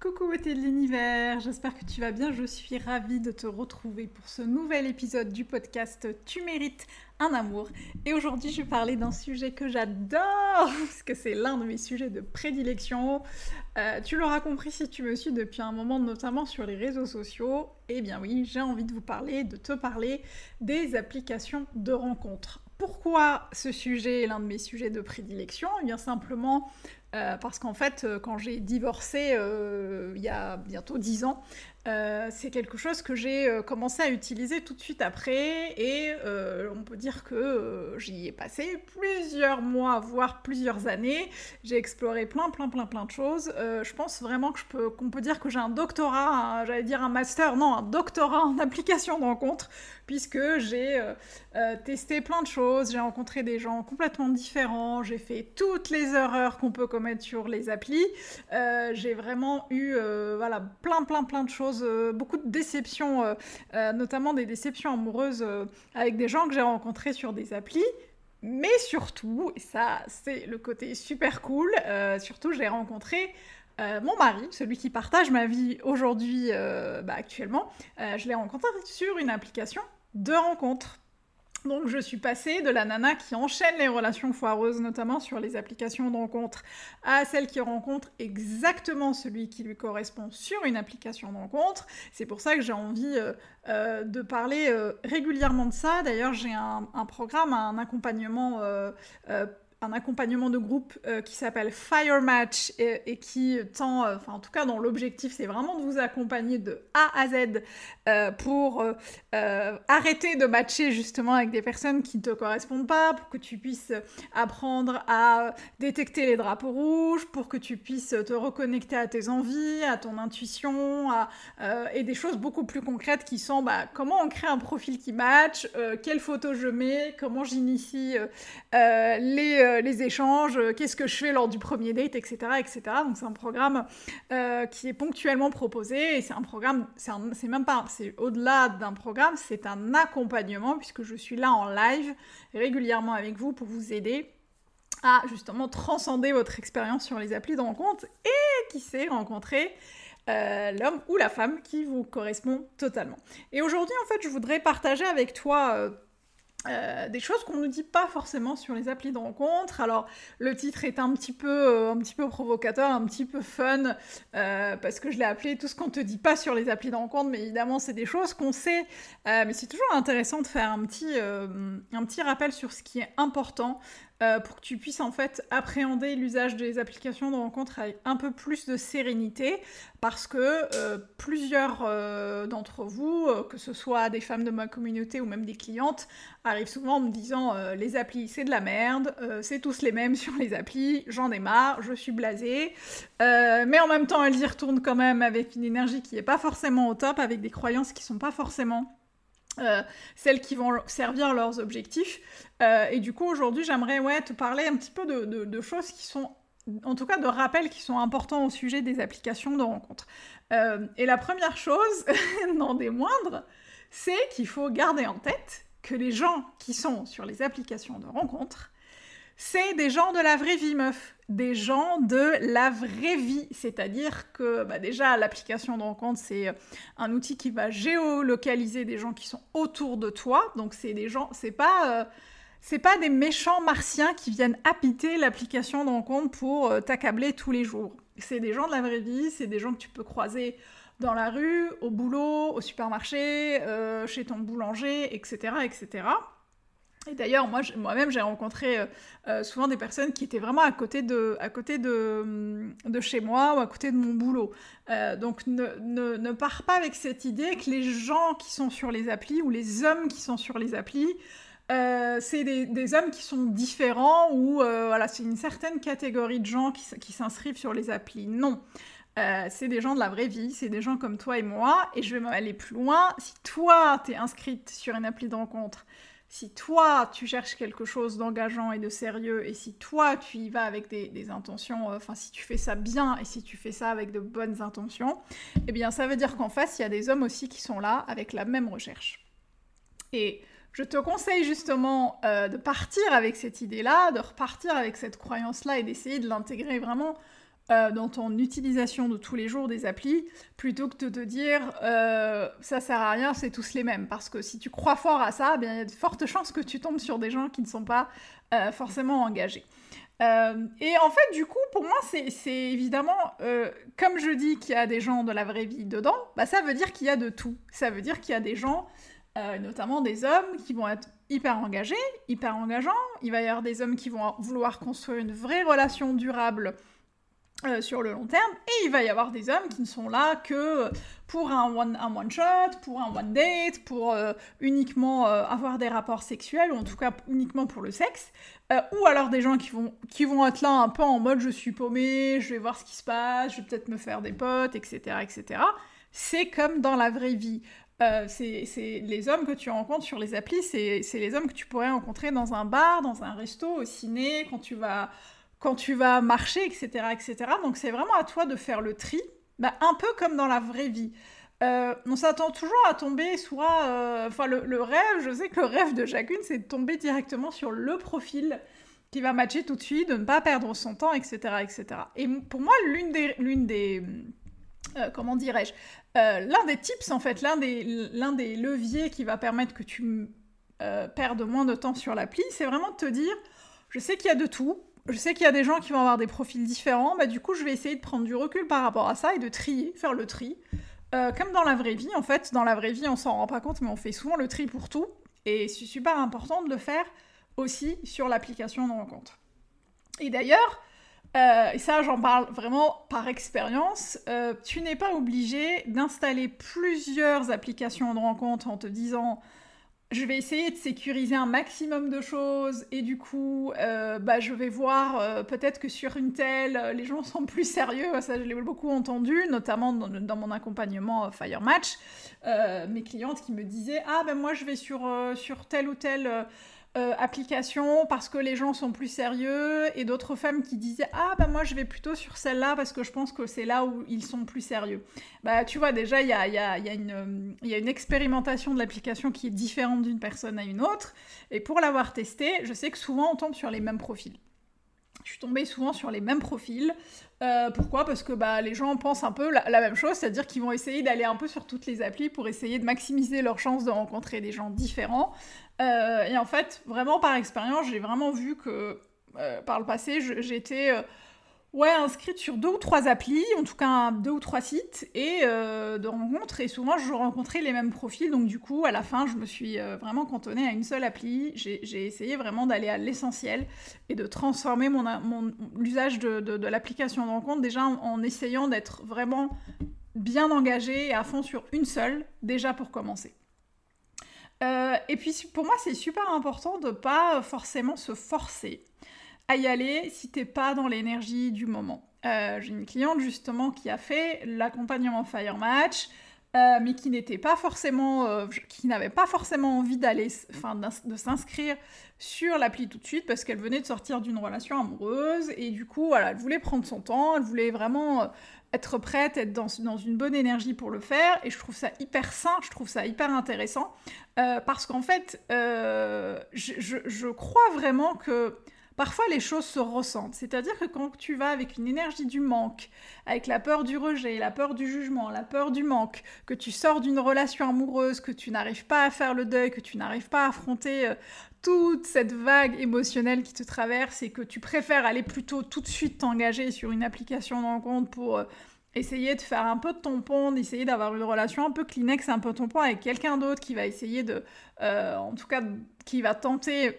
Coucou beauté de l'univers, j'espère que tu vas bien, je suis ravie de te retrouver pour ce nouvel épisode du podcast Tu mérites un amour. Et aujourd'hui je vais parler d'un sujet que j'adore, parce que c'est l'un de mes sujets de prédilection. Euh, tu l'auras compris si tu me suis depuis un moment, notamment sur les réseaux sociaux. Eh bien oui, j'ai envie de vous parler, de te parler des applications de rencontres. Pourquoi ce sujet est l'un de mes sujets de prédilection? Eh bien simplement euh, parce qu'en fait, euh, quand j'ai divorcé euh, il y a bientôt 10 ans, euh, c'est quelque chose que j'ai euh, commencé à utiliser tout de suite après et euh, on peut dire que j'y ai passé plusieurs mois, voire plusieurs années. J'ai exploré plein, plein, plein, plein de choses. je pense vraiment que qu'on peut dire que j'ai un doctorat, j'allais dire un master, non, un doctorat en application de rencontres, puisque j'ai testé plein de choses, j'ai rencontré des gens complètement différents, j'ai fait toutes les erreurs qu'on peut commettre sur les applis, j'ai vraiment eu, voilà, plein, plein, plein de choses euh, beaucoup de déceptions, euh, euh, notamment des déceptions amoureuses avec des gens que j'ai rencontrés sur des applis. Mais surtout, et ça c'est le côté super cool, surtout j'ai rencontré mon mari, celui qui partage ma vie aujourd'hui, bah, actuellement, je l'ai rencontré sur une application de rencontre. Donc je suis passée de la nana qui enchaîne les relations foireuses, notamment sur les applications de rencontre, à celle qui rencontre exactement celui qui lui correspond sur une application de rencontre. C'est pour ça que j'ai envie euh, euh, de parler euh, régulièrement de ça. D'ailleurs j'ai un, programme, un accompagnement un accompagnement de groupe euh, qui s'appelle Fire Match et, qui tend, euh, en tout cas dont l'objectif c'est vraiment de vous accompagner de A à Z euh, pour arrêter de matcher justement avec des personnes qui ne te correspondent pas, pour que tu puisses apprendre à détecter les drapeaux rouges, pour que tu puisses te reconnecter à tes envies, à ton intuition, à, et des choses beaucoup plus concrètes qui sont bah, comment on crée un profil qui match, quelles photos je mets, comment j'initie les euh, les échanges, euh, qu'est-ce que je fais lors du premier date, etc. etc. Donc c'est un programme euh, qui est ponctuellement proposé et c'est un programme, c'est même pas, c'est au-delà d'un programme, c'est un accompagnement puisque je suis là en live régulièrement avec vous pour vous aider à justement transcender votre expérience sur les applis de rencontre et qui sait rencontrer l'homme ou la femme qui vous correspond totalement. Et aujourd'hui, en fait, je voudrais partager avec toi des choses qu'on ne nous dit pas forcément sur les applis de rencontre. Alors le titre est un petit peu, euh, un petit peu provocateur, un petit peu fun, euh, parce que je l'ai appelé tout ce qu'on te dit pas sur les applis de rencontre, mais évidemment c'est des choses qu'on sait, mais c'est toujours intéressant de faire un petit, un petit rappel sur ce qui est important euh, pour que tu puisses en fait appréhender l'usage des applications de rencontre avec un peu plus de sérénité. Parce que euh, plusieurs euh, d'entre vous, que ce soit des femmes de ma communauté ou même des clientes, arrivent souvent en me disant les applis c'est de la merde, c'est tous les mêmes sur les applis, j'en ai marre, je suis blasée, mais en même temps elles y retournent quand même avec une énergie qui n'est pas forcément au top, avec des croyances qui sont pas forcément euh, celles qui vont servir leurs objectifs. Euh, et du coup, aujourd'hui, j'aimerais ouais, te parler un petit peu de, choses qui sont, en tout cas de rappels qui sont importants au sujet des applications de rencontres. Euh, et la première chose, non des moindres, c'est qu'il faut garder en tête que les gens qui sont sur les applications de rencontres, c'est des gens de la vraie vie meuf des gens de la vraie vie. C'est-à-dire que bah, déjà, l'application de rencontre, c'est euh, un outil qui va géolocaliser des gens qui sont autour de toi. Donc c'est des gens, c'est pas... Euh, pas des méchants martiens qui viennent habiter l'application de rencontre pour euh, t'accabler tous les jours. C'est des gens de la vraie vie, c'est des gens que tu peux croiser dans la rue, au boulot, au supermarché, chez ton boulanger, etc., etc. Et d'ailleurs, moi, moi-même, j'ai rencontré euh, euh, souvent des personnes qui étaient vraiment à côté de, chez moi ou à côté de mon boulot. Euh, donc, ne, pars pas avec cette idée que les gens qui sont sur les applis ou les hommes qui sont sur les applis, c'est des, hommes qui sont différents ou voilà, c'est une certaine catégorie de gens qui, s'inscrivent sur les applis. Non. c'est des gens de la vraie vie, c'est des gens comme toi et moi, et je vais aller plus loin. Si toi, tu es inscrite sur une appli de rencontre, si toi tu cherches quelque chose d'engageant et de sérieux, et si toi tu y vas avec des, intentions, euh, enfin si tu fais ça bien et si tu fais ça avec de bonnes intentions, eh bien ça veut dire qu'en face il y a des hommes aussi qui sont là avec la même recherche. Et je te conseille justement euh, de partir avec cette idée-là, de repartir avec cette croyance-là et d'essayer de l'intégrer vraiment euh, dans ton utilisation de tous les jours des applis, plutôt que de te dire euh, ça sert à rien, c'est tous les mêmes. Parce que si tu crois fort à ça, eh il y a de fortes chances que tu tombes sur des gens qui ne sont pas euh, forcément engagés. et en fait, du coup, pour moi, c'est évidemment, comme je dis qu'il y a des gens de la vraie vie dedans, bah, ça veut dire qu'il y a de tout. Ça veut dire qu'il y a des gens, notamment des hommes, qui vont être hyper engagés, hyper engageants. Il va y avoir des hommes qui vont vouloir construire une vraie relation durable euh, sur le long terme, et il va y avoir des hommes qui ne sont là que pour un one, shot, pour un one date, pour euh, uniquement euh, avoir des rapports sexuels, ou en tout cas uniquement pour le sexe, ou alors des gens qui vont, qui vont être là un peu en mode je suis paumé, je vais voir ce qui se passe, je vais peut-être me faire des potes, etc. etc. C'est comme dans la vraie vie. c'est les hommes que tu rencontres sur les applis, c'est les hommes que tu pourrais rencontrer dans un bar, dans un resto, au ciné, quand tu vas quand tu vas marcher, etc. etc. Donc c'est vraiment à toi de faire le tri, bah, un peu comme dans la vraie vie. Euh, on s'attend toujours à tomber soit... Euh, enfin, le, rêve, je sais que le rêve de chacune, c'est de tomber directement sur le profil qui va matcher tout de suite, de ne pas perdre son temps, etc. etc. Et pour moi, l'une des... L'une des euh, comment dirais-je L'un des tips, en fait, l'un des, l'un des leviers qui va permettre que tu perdes moins de temps sur l'appli, c'est vraiment de te dire, je sais qu'il y a de tout, je sais qu'il y a des gens qui vont avoir des profils différents, bah du coup je vais essayer de prendre du recul par rapport à ça et de trier, faire le tri. Euh, comme dans la vraie vie, en fait, dans la vraie vie on s'en rend pas compte, mais on fait souvent le tri pour tout, et c'est super important de le faire aussi sur l'application de rencontre. Et d'ailleurs, euh, et ça j'en parle vraiment par expérience, euh, tu n'es pas obligé d'installer plusieurs applications de rencontre en te disant je vais essayer de sécuriser un maximum de choses et du coup, euh, bah, je vais voir euh, peut-être que sur une telle, euh, les gens sont plus sérieux. Ça, je l'ai beaucoup entendu, notamment dans, mon accompagnement Fire Match. mes clientes qui me disaient Ah, ben moi, je vais sur, sur telle ou telle euh, application parce que les gens sont plus sérieux et d'autres femmes qui disaient ah bah moi je vais plutôt sur celle-là parce que je pense que c'est là où ils sont plus sérieux. Bah tu vois déjà il y a, y, a, y, a une, y a une expérimentation de l'application qui est différente d'une personne à une autre et pour l'avoir testé je sais que souvent on tombe sur les mêmes profils. Je suis tombée souvent sur les mêmes profils. Euh, pourquoi? Parce que bah, les gens pensent un peu la, même chose, c'est-à-dire qu'ils vont essayer d'aller un peu sur toutes les applis pour essayer de maximiser leurs chances de rencontrer des gens différents. Euh, et en fait, vraiment par expérience, j'ai vraiment vu que euh, par le passé, j'étais ouais, inscrite sur deux ou trois applis, en tout cas deux ou trois sites, et de rencontres. Et souvent, je rencontrais les mêmes profils. Donc, du coup, à la fin, je me suis vraiment cantonnée à une seule appli. J'ai essayé vraiment d'aller à l'essentiel et de transformer mon, l'usage de, l'application de rencontre déjà en, essayant d'être vraiment bien engagée et à fond sur une seule, déjà pour commencer. Euh, et puis pour moi, c'est super important de pas forcément se forcer à y aller si t'es pas dans l'énergie du moment. Euh, j'ai une cliente justement qui a fait l'accompagnement Fire Match, euh, mais qui n'était pas forcément, qui n'avait pas forcément envie d'aller, enfin, de s'inscrire sur l'appli tout de suite parce qu'elle venait de sortir d'une relation amoureuse et du coup, voilà, elle voulait prendre son temps, elle voulait vraiment être prête, être dans, une bonne énergie pour le faire. Et je trouve ça hyper sain, je trouve ça hyper intéressant. Euh, parce qu'en fait, euh, je, crois vraiment que parfois les choses se ressentent. C'est-à-dire que quand tu vas avec une énergie du manque, avec la peur du rejet, la peur du jugement, la peur du manque, que tu sors d'une relation amoureuse, que tu n'arrives pas à faire le deuil, que tu n'arrives pas à affronter euh, toute cette vague émotionnelle qui te traverse et que tu préfères aller plutôt tout de suite t'engager sur une application de rencontre pour essayer de faire un peu de tampon, d'essayer d'avoir une relation un peu Kleenex, un peu tampon avec quelqu'un d'autre qui va essayer de, euh, en tout cas, qui va tenter,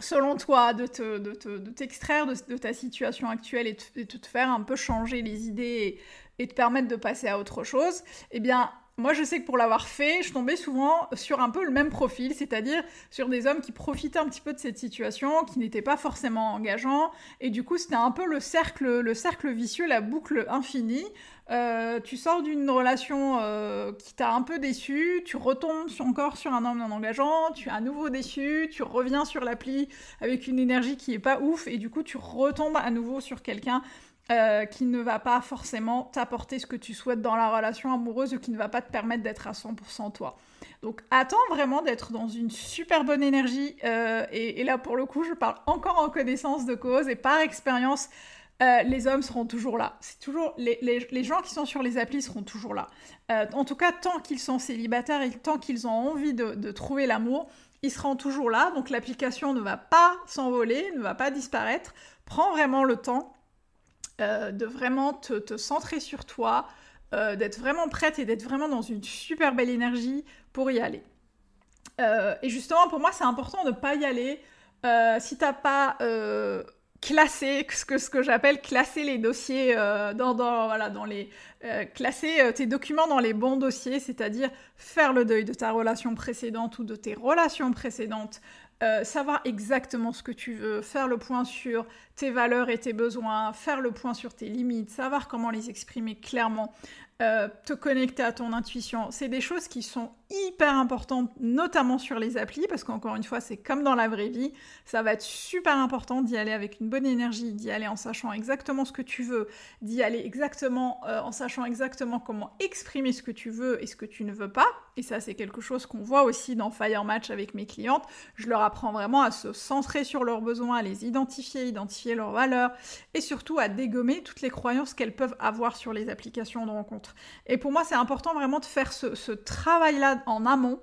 selon toi, de, te, de, t'extraire de, de, ta situation actuelle et de, te faire un peu changer les idées et, et te permettre de passer à autre chose, eh bien, moi, je sais que pour l'avoir fait, je tombais souvent sur un peu le même profil, c'est-à-dire sur des hommes qui profitaient un petit peu de cette situation, qui n'étaient pas forcément engageants, et du coup, c'était un peu le cercle, le cercle vicieux, la boucle infinie. Euh, tu sors d'une relation euh, qui t'a un peu déçu, tu retombes encore sur un homme non engageant, tu es à nouveau déçu, tu reviens sur l'appli avec une énergie qui est pas ouf, et du coup, tu retombes à nouveau sur quelqu'un euh, qui ne va pas forcément t'apporter ce que tu souhaites dans la relation amoureuse ou qui ne va pas te permettre d'être à 100% toi. Donc attends vraiment d'être dans une super bonne énergie euh, et, là pour le coup je parle encore en connaissance de cause et par expérience euh, les hommes seront toujours là. C'est toujours les, gens qui sont sur les applis seront toujours là. en tout cas tant qu'ils sont célibataires et tant qu'ils ont envie de trouver l'amour, ils seront toujours là. Donc l'application ne va pas s'envoler, ne va pas disparaître. Prends vraiment le temps euh, de vraiment te, centrer sur toi, euh, d'être vraiment prête et d'être vraiment dans une super belle énergie pour y aller. Euh, et justement, pour moi, c'est important de ne pas y aller si t'as pas classé ce que, ce que j'appelle classer les dossiers dans, voilà, dans les classer tes documents dans les bons dossiers, c'est-à-dire faire le deuil de ta relation précédente ou de tes relations précédentes, euh, savoir exactement ce que tu veux, faire le point sur tes valeurs et tes besoins, faire le point sur tes limites, savoir comment les exprimer clairement, euh, te connecter à ton intuition. C'est des choses qui sont hyper importantes, notamment sur les applis, parce qu'encore une fois, c'est comme dans la vraie vie. Ça va être super important d'y aller avec une bonne énergie, d'y aller en sachant exactement ce que tu veux, d'y aller exactement euh, en sachant exactement comment exprimer ce que tu veux et ce que tu ne veux pas. Et ça, c'est quelque chose qu'on voit aussi dans Fire Match avec mes clientes. Je leur apprends vraiment à se centrer sur leurs besoins, à les identifier, identifier leurs valeurs et surtout à dégommer toutes les croyances qu'elles peuvent avoir sur les applications de rencontre. Et pour moi, c'est important vraiment de faire ce, travail-là en amont.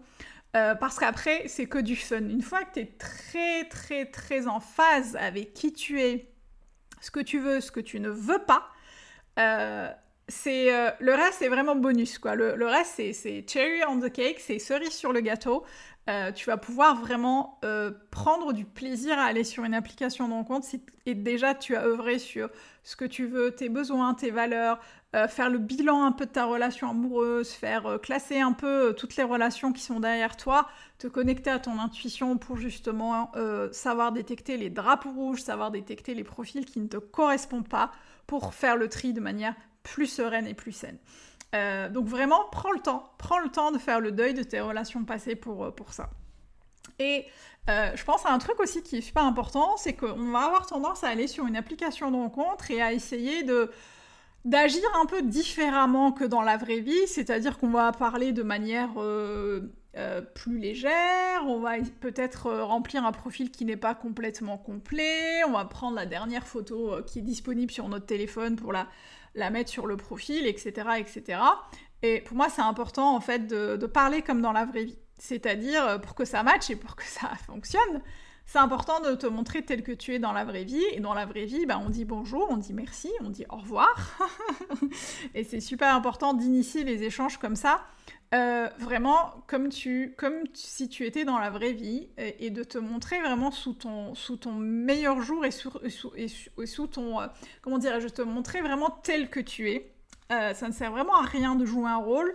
Euh, parce qu'après, c'est que du fun. Une fois que tu es très, très, très en phase avec qui tu es, ce que tu veux, ce que tu ne veux pas, euh, c'est euh, le reste, c'est vraiment bonus. Quoi. Le, reste, c'est cherry on the cake, c'est cerise sur le gâteau. tu vas pouvoir vraiment prendre du plaisir à aller sur une application de rencontre si, et déjà tu as œuvré sur ce que tu veux, tes besoins, tes valeurs, euh, faire le bilan un peu de ta relation amoureuse, faire euh, classer un peu euh, toutes les relations qui sont derrière toi, te connecter à ton intuition pour justement savoir détecter les drapeaux rouges, savoir détecter les profils qui ne te correspondent pas, pour faire le tri de manière plus sereine et plus saine. donc vraiment, prends le temps, prends le temps de faire le deuil de tes relations passées pour, pour ça. Et je pense à un truc aussi qui est super important, c'est qu'on va avoir tendance à aller sur une application de rencontre et à essayer de d'agir un peu différemment que dans la vraie vie, c'est-à-dire qu'on va parler de manière euh, euh, plus légère, on va peut-être euh, remplir un profil qui n'est pas complètement complet, on va prendre la dernière photo qui est disponible sur notre téléphone pour la, mettre sur le profil, etc., etc. Et pour moi, c'est important en fait de, de parler comme dans la vraie vie, c'est-à-dire pour que ça matche et pour que ça fonctionne c'est important de te montrer tel que tu es dans la vraie vie. Et dans la vraie vie, bah, on dit bonjour, on dit merci, on dit au revoir. et c'est super important d'initier les échanges comme ça. Euh, vraiment comme tu comme si tu étais dans la vraie vie et, de te montrer vraiment sous ton sous ton meilleur jour et sous, et sous, ton euh, comment dirais-je te montrer vraiment tel que tu es euh, ça ne sert vraiment à rien de jouer un rôle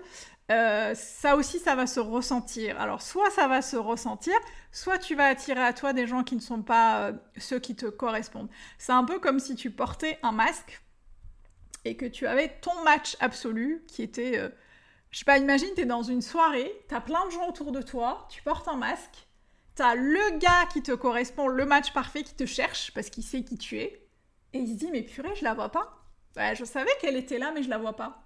euh, ça aussi, ça va se ressentir. Alors, soit ça va se ressentir, soit tu vas attirer à toi des gens qui ne sont pas euh, ceux qui te correspondent. C'est un peu comme si tu portais un masque et que tu avais ton match absolu qui était... Euh, je sais pas, imagine, tu es dans une soirée, tu as plein de gens autour de toi, tu portes un masque, tu as le gars qui te correspond, le match parfait qui te cherche parce qu'il sait qui tu es, et il se dit, mais purée, je la vois pas. je savais qu'elle était là, mais je la vois pas.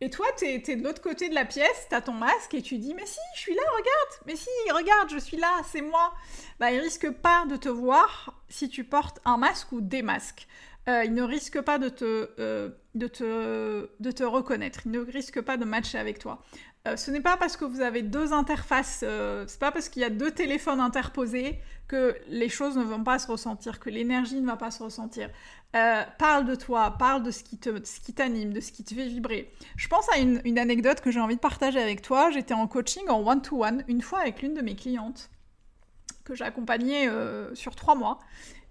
Et toi, t'es es de l'autre côté de la pièce, t'as ton masque et tu dis Mais si, je suis là, regarde Mais si, regarde, je suis là, c'est moi Bah, il risque pas de te voir si tu portes un masque ou des masques. il ne risque pas de te, de, te, de te reconnaître, il ne risque pas de matcher avec toi. Euh, ce n'est pas parce que vous avez deux interfaces, euh, c'est pas parce qu'il y a deux téléphones interposés que les choses ne vont pas se ressentir, que l'énergie ne va pas se ressentir. Euh, parle de toi, parle de ce qui t'anime, de ce qui te fait vibrer. Je pense à une, anecdote que j'ai envie de partager avec toi. J'étais en coaching en one-to-one une fois avec l'une de mes clientes que j'ai accompagnée sur trois mois.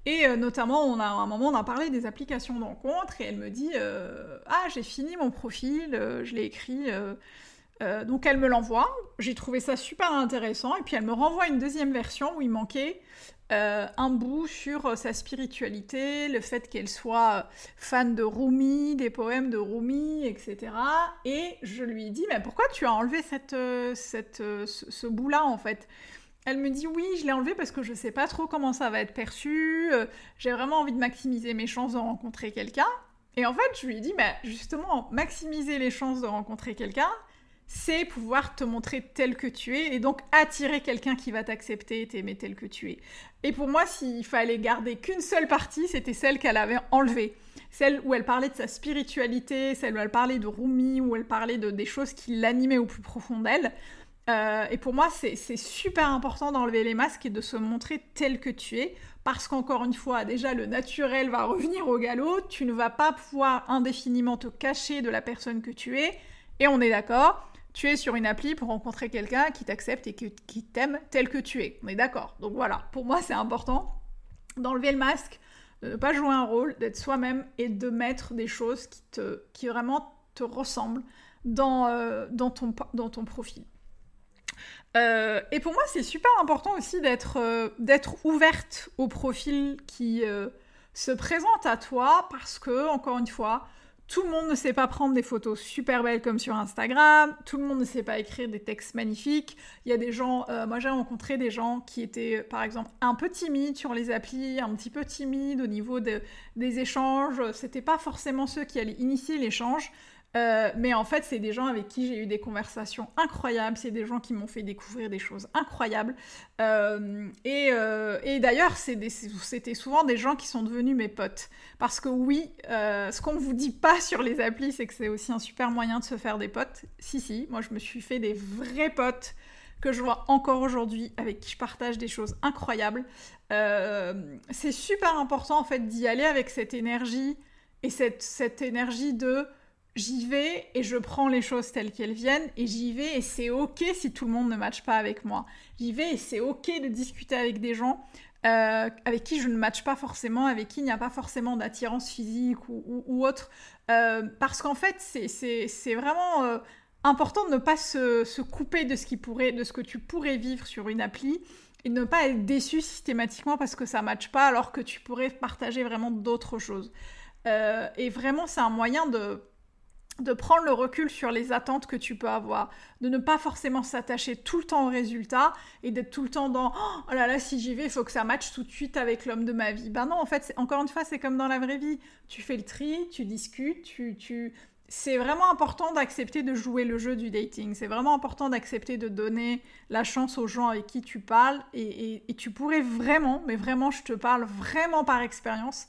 Et notamment, on a, à un moment, on a parlé des applications de rencontre et elle me dit Ah, j'ai fini mon profil, je l'ai écrit euh, donc elle me l'envoie, j'ai trouvé ça super intéressant, et puis elle me renvoie une deuxième version où il manquait euh, un bout sur euh, sa spiritualité, le fait qu'elle soit fan de Rumi, des poèmes de Rumi, etc. Et je lui dis, mais pourquoi tu as enlevé cette, cette, ce, bout-là en fait? Elle me dit oui, je l'ai enlevé parce que je sais pas trop comment ça va être perçu, j'ai vraiment envie de maximiser mes chances de rencontrer quelqu'un. Et en fait, je lui dis, mais justement, maximiser les chances de rencontrer quelqu'un, c'est pouvoir te montrer tel que tu es et donc attirer quelqu'un qui va t'accepter et t'aimer tel que tu es. Et pour moi, s'il fallait garder qu'une seule partie, c'était celle qu'elle avait enlevée. Celle où elle parlait de sa spiritualité, celle où elle parlait de Rumi, où elle parlait de, des choses qui l'animaient au plus profond d'elle. Euh, et pour moi, c'est super important d'enlever les masques et de se montrer tel que tu es, parce qu'encore une fois, déjà, le naturel va revenir au galop, tu ne vas pas pouvoir indéfiniment te cacher de la personne que tu es, et on est d'accord, tu es sur une appli pour rencontrer quelqu'un qui t'accepte et qui t'aime tel que tu es. On est d'accord. Donc voilà, pour moi c'est important d'enlever le masque, de ne pas jouer un rôle, d'être soi-même et de mettre des choses qui, te, vraiment te ressemblent dans, euh, ton, profil. Euh, et pour moi, c'est super important aussi d'être euh, ouverte au profil qui se présente à toi parce que, encore une fois, tout le monde ne sait pas prendre des photos super belles comme sur Instagram, tout le monde ne sait pas écrire des textes magnifiques. Il y a des gens, euh, moi j'ai rencontré des gens qui étaient par exemple un peu timides sur les applis, un petit peu timides au niveau des échanges. C'était pas forcément ceux qui allaient initier l'échange. Euh, mais en fait, c'est des gens avec qui j'ai eu des conversations incroyables, c'est des gens qui m'ont fait découvrir des choses incroyables. Euh, euh, et, d'ailleurs, c'était souvent des gens qui sont devenus mes potes. Parce que oui, ce qu'on ne vous dit pas sur les applis, c'est que c'est aussi un super moyen de se faire des potes. Si, si, moi je me suis fait des vrais potes que je vois encore aujourd'hui, avec qui je partage des choses incroyables. c'est super important en fait d'y aller avec cette énergie et cette, cette énergie de j'y vais et je prends les choses telles qu'elles viennent et j'y vais et c'est ok si tout le monde ne matche pas avec moi. J'y vais et c'est ok de discuter avec des gens euh, avec qui je ne matche pas forcément, avec qui il n'y a pas forcément d'attirance physique ou, autre. Euh, parce qu'en fait, c'est vraiment euh, important de ne pas se, couper de ce, qui pourrait, de ce que tu pourrais vivre sur une appli et de ne pas être déçu systématiquement parce que ça ne matche pas alors que tu pourrais partager vraiment d'autres choses. et vraiment, c'est un moyen de de prendre le recul sur les attentes que tu peux avoir, de ne pas forcément s'attacher tout le temps au résultat et d'être tout le temps dans oh là là si j'y vais il faut que ça matche tout de suite avec l'homme de ma vie. Ben non en fait encore une fois c'est comme dans la vraie vie, tu fais le tri, tu discutes, tu, tu... c'est vraiment important d'accepter de jouer le jeu du dating, c'est vraiment important d'accepter de donner la chance aux gens avec qui tu parles et, et tu pourrais vraiment, mais vraiment je te parle vraiment par expérience,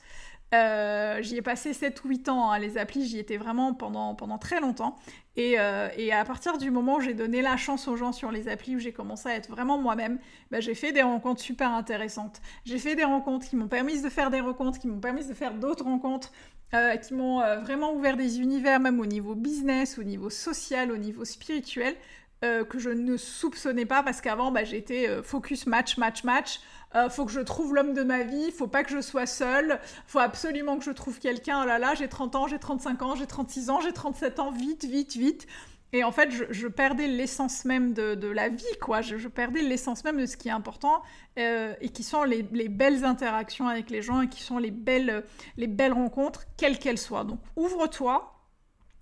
euh, j'y ai passé 7 ou 8 ans, hein, les applis, j'y étais vraiment pendant, pendant très longtemps. Et, euh, et, à partir du moment où j'ai donné la chance aux gens sur les applis, où j'ai commencé à être vraiment moi-même, bah, j'ai fait des rencontres super intéressantes. J'ai fait des rencontres qui m'ont permis de faire des rencontres, qui m'ont permis de faire d'autres rencontres, euh, qui m'ont vraiment ouvert des univers, même au niveau business, au niveau social, au niveau spirituel, que je ne soupçonnais pas parce qu'avant bah, j'étais focus match, match, match. Euh, faut que je trouve l'homme de ma vie, faut pas que je sois seule, faut absolument que je trouve quelqu'un, oh là là, j'ai 30 ans, j'ai 35 ans, j'ai 36 ans, j'ai 37 ans, vite, vite, vite. Et en fait, je, perdais l'essence même de, la vie, quoi. Je, perdais l'essence même de ce qui est important euh, et qui sont les, belles interactions avec les gens et qui sont les belles, les belles rencontres, quelles qu'elles soient. Donc, ouvre-toi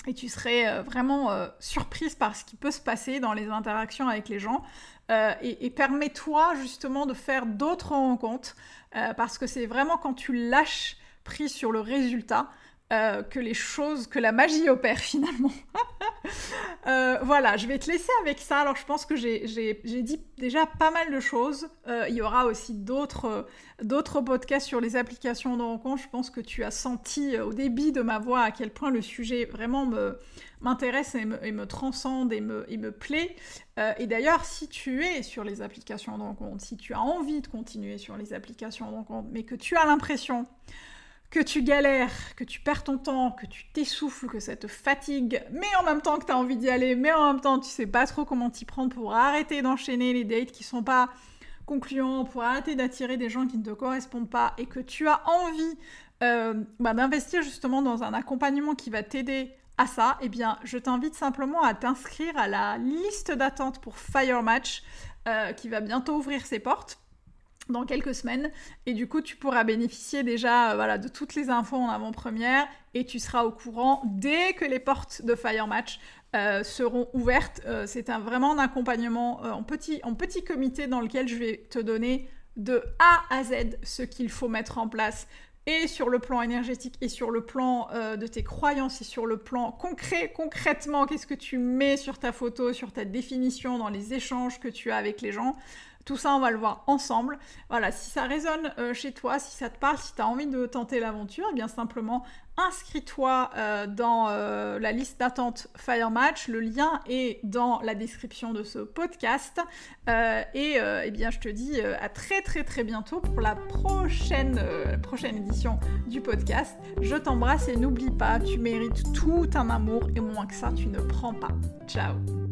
et tu serais euh, vraiment surprise par ce qui peut se passer dans les interactions avec les gens. Euh, et, permets-toi justement de faire d'autres rencontres euh, parce que c'est vraiment quand tu lâches prise sur le résultat euh, que les choses, que la magie opère finalement. Euh, voilà, je vais te laisser avec ça. Alors je pense que j'ai dit déjà pas mal de choses. Euh, il y aura aussi d'autres podcasts sur les applications de rencontre. Je pense que tu as senti au débit de ma voix à quel point le sujet vraiment m'intéresse et, me, transcende et me, me plaît. et d'ailleurs, si tu es sur les applications de rencontre, si tu as envie de continuer sur les applications de rencontre, mais que tu as l'impression que tu galères, que tu perds ton temps, que tu t'essouffles, que ça te fatigue, mais en même temps que tu as envie d'y aller, mais en même temps tu sais pas trop comment t'y prendre pour arrêter d'enchaîner les dates qui sont pas concluants, pour arrêter d'attirer des gens qui ne te correspondent pas et que tu as envie euh, bah, d'investir justement dans un accompagnement qui va t'aider à ça, eh bien je t'invite simplement à t'inscrire à la liste d'attente pour Fire Match euh, qui va bientôt ouvrir ses portes dans quelques semaines et du coup tu pourras bénéficier déjà euh, voilà, de toutes les infos en avant-première et tu seras au courant dès que les portes de Fire Match euh, seront ouvertes. Euh, c'est un, vraiment un accompagnement en, petit, en petit comité dans lequel je vais te donner de A à Z ce qu'il faut mettre en place et sur le plan énergétique et sur le plan de tes croyances et sur le plan concret, concrètement, qu'est-ce que tu mets sur ta photo, sur ta définition, dans les échanges que tu as avec les gens. Tout ça, on va le voir ensemble. Voilà, si ça résonne euh, chez toi, si ça te parle, si tu as envie de tenter l'aventure, eh bien simplement inscris-toi euh, dans euh, la liste d'attente Fire Match. Le lien est dans la description de ce podcast. et eh bien, je te dis à très très très bientôt pour la prochaine, prochaine édition du podcast. Je t'embrasse et n'oublie pas, tu mérites tout un amour et moins que ça, tu ne prends pas. Ciao